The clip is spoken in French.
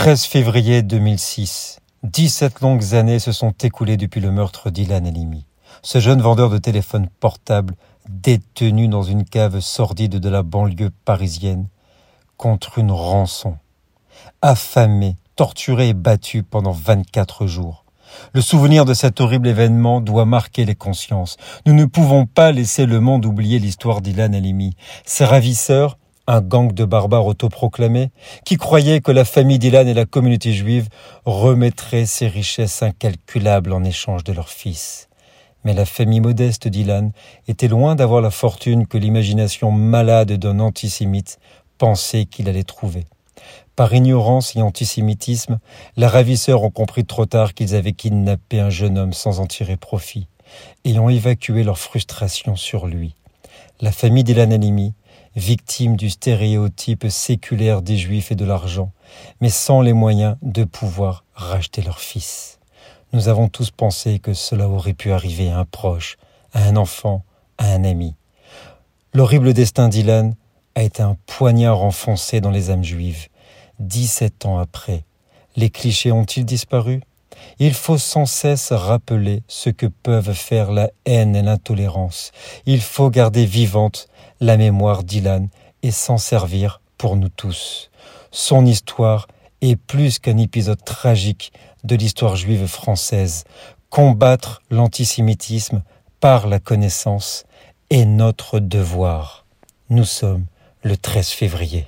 13 février 2006. 17 longues années se sont écoulées depuis le meurtre d'Ilan Elimi. Ce jeune vendeur de téléphones portables, détenu dans une cave sordide de la banlieue parisienne, contre une rançon. Affamé, torturé et battu pendant 24 jours. Le souvenir de cet horrible événement doit marquer les consciences. Nous ne pouvons pas laisser le monde oublier l'histoire d'Ilan Halimi. Ses ravisseurs, un gang de barbares autoproclamés, qui croyaient que la famille d'Ilan et la communauté juive remettraient ces richesses incalculables en échange de leurs fils. Mais la famille modeste d'Ilan était loin d'avoir la fortune que l'imagination malade d'un antisémite pensait qu'il allait trouver. Par ignorance et antisémitisme, les ravisseurs ont compris trop tard qu'ils avaient kidnappé un jeune homme sans en tirer profit, et ont évacué leur frustration sur lui. La famille d'Ilan Halimi, victime du stéréotype séculaire des juifs et de l'argent, mais sans les moyens de pouvoir racheter leur fils. Nous avons tous pensé que cela aurait pu arriver à un proche, à un enfant, à un ami. L'horrible destin d'Ilan a été un poignard enfoncé dans les âmes juives. 17 ans après, les clichés ont-ils disparu? Il faut sans cesse rappeler ce que peuvent faire la haine et l'intolérance. Il faut garder vivante la mémoire d'Ilan et s'en servir pour nous tous. Son histoire est plus qu'un épisode tragique de l'histoire juive française. Combattre l'antisémitisme par la connaissance est notre devoir. Nous sommes le 13 février.